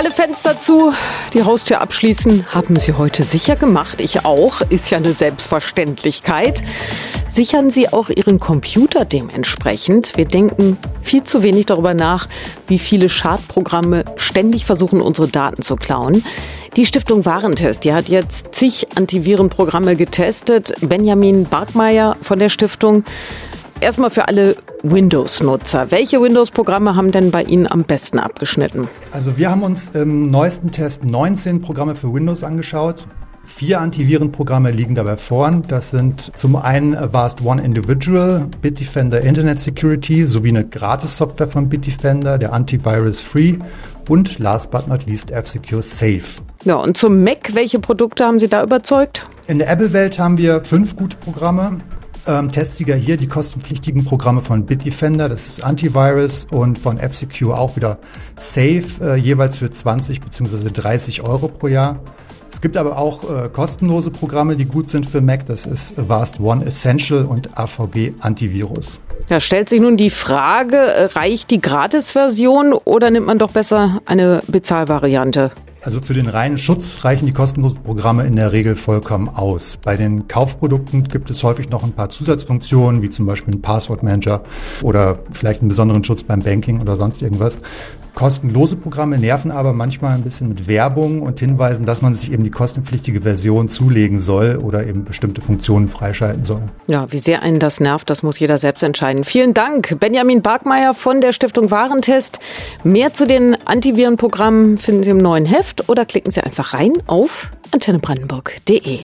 Alle Fenster zu, die Haustür abschließen, haben Sie heute sicher gemacht. Ich auch, ist ja eine Selbstverständlichkeit. Sichern Sie auch Ihren Computer dementsprechend. Wir denken viel zu wenig darüber nach, wie viele Schadprogramme ständig versuchen, unsere Daten zu klauen. Die Stiftung Warentest, die hat jetzt zig Antivirenprogramme getestet. Benjamin Barkmeier von der Stiftung. Erstmal für alle Windows-Nutzer. Welche Windows-Programme haben denn bei Ihnen am besten abgeschnitten? Also wir haben uns im neuesten Test 19 Programme für Windows angeschaut. Vier Antivirenprogramme liegen dabei vorn. Das sind zum einen Avast One Individual, Bitdefender Internet Security sowie eine Gratis-Software von Bitdefender, der Antivirus Free und last but not least F-Secure Safe. Ja, und zum Mac, welche Produkte haben Sie da überzeugt? In der Apple-Welt haben wir fünf gute Programme. Ähm, Testsieger hier die kostenpflichtigen Programme von Bitdefender, das ist Antivirus und von F-Secure auch wieder Safe, äh, jeweils für 20 bzw. 30 Euro pro Jahr. Es gibt aber auch äh, kostenlose Programme, die gut sind für Mac. Das ist Avast One Essential und AVG Antivirus. Da stellt sich nun die Frage, äh, reicht die Gratis-Version oder nimmt man doch besser eine Bezahlvariante? Also für den reinen Schutz reichen die kostenlosen Programme in der Regel vollkommen aus. Bei den Kaufprodukten gibt es häufig noch ein paar Zusatzfunktionen, wie zum Beispiel ein Passwortmanager oder vielleicht einen besonderen Schutz beim Banking oder sonst irgendwas. Kostenlose Programme nerven aber manchmal ein bisschen mit Werbung und Hinweisen, dass man sich eben die kostenpflichtige Version zulegen soll oder eben bestimmte Funktionen freischalten soll. Ja, wie sehr einen das nervt, das muss jeder selbst entscheiden. Vielen Dank, Benjamin Barkmeier von der Stiftung Warentest. Mehr zu den Antivirenprogrammen finden Sie im neuen Heft oder klicken Sie einfach rein auf antennebrandenburg.de.